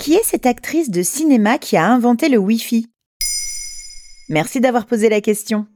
Qui est cette actrice de cinéma qui a inventé le Wi-Fi? Merci d'avoir posé la question.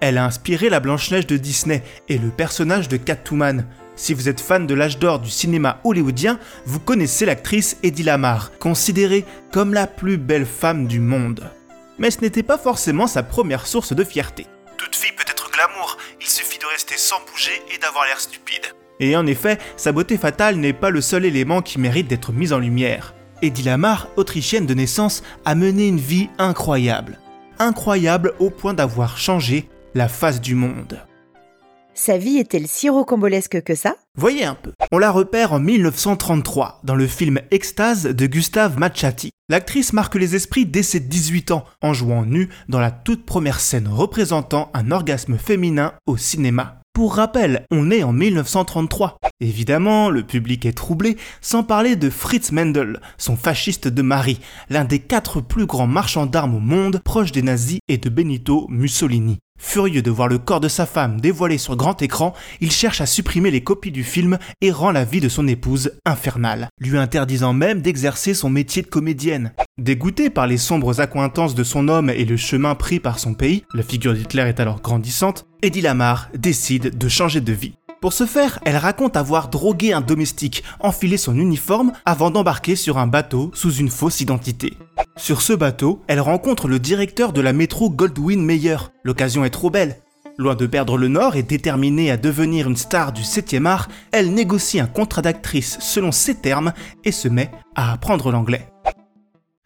Elle a inspiré la Blanche-Neige de Disney et le personnage de Catwoman. Si vous êtes fan de l'âge d'or du cinéma hollywoodien, vous connaissez l'actrice Eddie Lamar, considérée comme la plus belle femme du monde. Mais ce n'était pas forcément sa première source de fierté. Toute fille peut être glamour, il suffit de rester sans bouger et d'avoir l'air stupide. Et en effet, sa beauté fatale n'est pas le seul élément qui mérite d'être mis en lumière. Eddie Lamar, autrichienne de naissance, a mené une vie incroyable. Incroyable au point d'avoir changé la face du monde. Sa vie est-elle si rocambolesque que ça? Voyez un peu. On la repère en 1933 dans le film Extase de Gustave Machati. L'actrice marque les esprits dès ses 18 ans en jouant nue dans la toute première scène représentant un orgasme féminin au cinéma. Pour rappel, on est en 1933. Évidemment, le public est troublé, sans parler de Fritz Mendel, son fasciste de mari, l'un des quatre plus grands marchands d'armes au monde, proche des nazis et de Benito Mussolini. Furieux de voir le corps de sa femme dévoilé sur grand écran, il cherche à supprimer les copies du film et rend la vie de son épouse infernale, lui interdisant même d'exercer son métier de comédienne. Dégoûté par les sombres accointances de son homme et le chemin pris par son pays, la figure d'Hitler est alors grandissante, Eddie Lamar décide de changer de vie. Pour ce faire, elle raconte avoir drogué un domestique, enfilé son uniforme avant d'embarquer sur un bateau sous une fausse identité. Sur ce bateau, elle rencontre le directeur de la métro Goldwyn Mayer. L'occasion est trop belle. Loin de perdre le nord et déterminée à devenir une star du 7e art, elle négocie un contrat d'actrice selon ses termes et se met à apprendre l'anglais.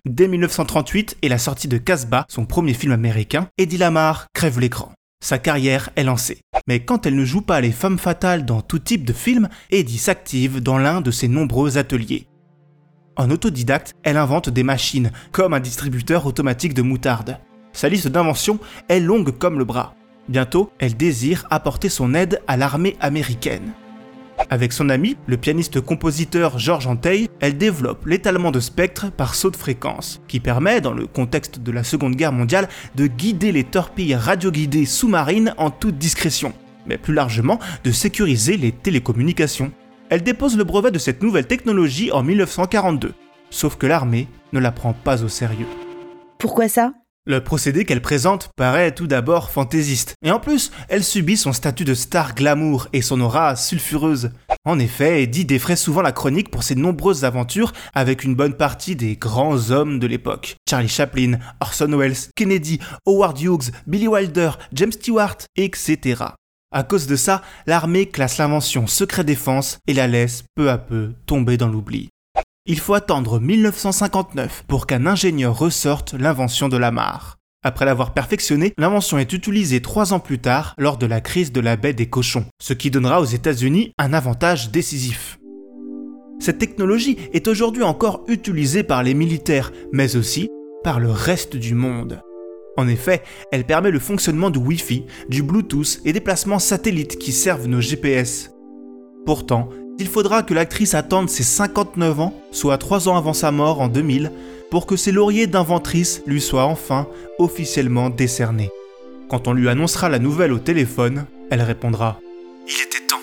Dès 1938 et la sortie de Casbah, son premier film américain, Eddie Lamar crève l'écran. Sa carrière est lancée. Mais quand elle ne joue pas les femmes fatales dans tout type de film, Eddie s'active dans l'un de ses nombreux ateliers. En autodidacte, elle invente des machines, comme un distributeur automatique de moutarde. Sa liste d'inventions est longue comme le bras. Bientôt, elle désire apporter son aide à l'armée américaine. Avec son ami, le pianiste-compositeur Georges Anteil, elle développe l'étalement de spectre par saut de fréquence, qui permet, dans le contexte de la Seconde Guerre mondiale, de guider les torpilles radioguidées sous-marines en toute discrétion, mais plus largement de sécuriser les télécommunications. Elle dépose le brevet de cette nouvelle technologie en 1942, sauf que l'armée ne la prend pas au sérieux. Pourquoi ça? Le procédé qu'elle présente paraît tout d'abord fantaisiste, et en plus, elle subit son statut de star glamour et son aura sulfureuse. En effet, Eddie défraie souvent la chronique pour ses nombreuses aventures avec une bonne partie des grands hommes de l'époque. Charlie Chaplin, Orson Welles, Kennedy, Howard Hughes, Billy Wilder, James Stewart, etc. À cause de ça, l'armée classe l'invention secret défense et la laisse peu à peu tomber dans l'oubli. Il faut attendre 1959 pour qu'un ingénieur ressorte l'invention de la mare. Après l'avoir perfectionnée, l'invention est utilisée trois ans plus tard lors de la crise de la baie des cochons, ce qui donnera aux États-Unis un avantage décisif. Cette technologie est aujourd'hui encore utilisée par les militaires, mais aussi par le reste du monde. En effet, elle permet le fonctionnement du Wi-Fi, du Bluetooth et des placements satellites qui servent nos GPS. Pourtant, il faudra que l'actrice attende ses 59 ans, soit 3 ans avant sa mort en 2000, pour que ses lauriers d'inventrice lui soient enfin officiellement décernés. Quand on lui annoncera la nouvelle au téléphone, elle répondra ⁇ Il était temps !⁇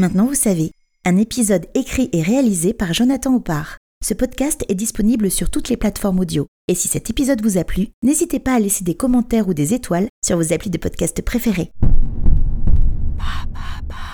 Maintenant vous savez, un épisode écrit et réalisé par Jonathan Oppard. Ce podcast est disponible sur toutes les plateformes audio. Et si cet épisode vous a plu, n'hésitez pas à laisser des commentaires ou des étoiles sur vos applis de podcast préférés. Ba, ba, ba.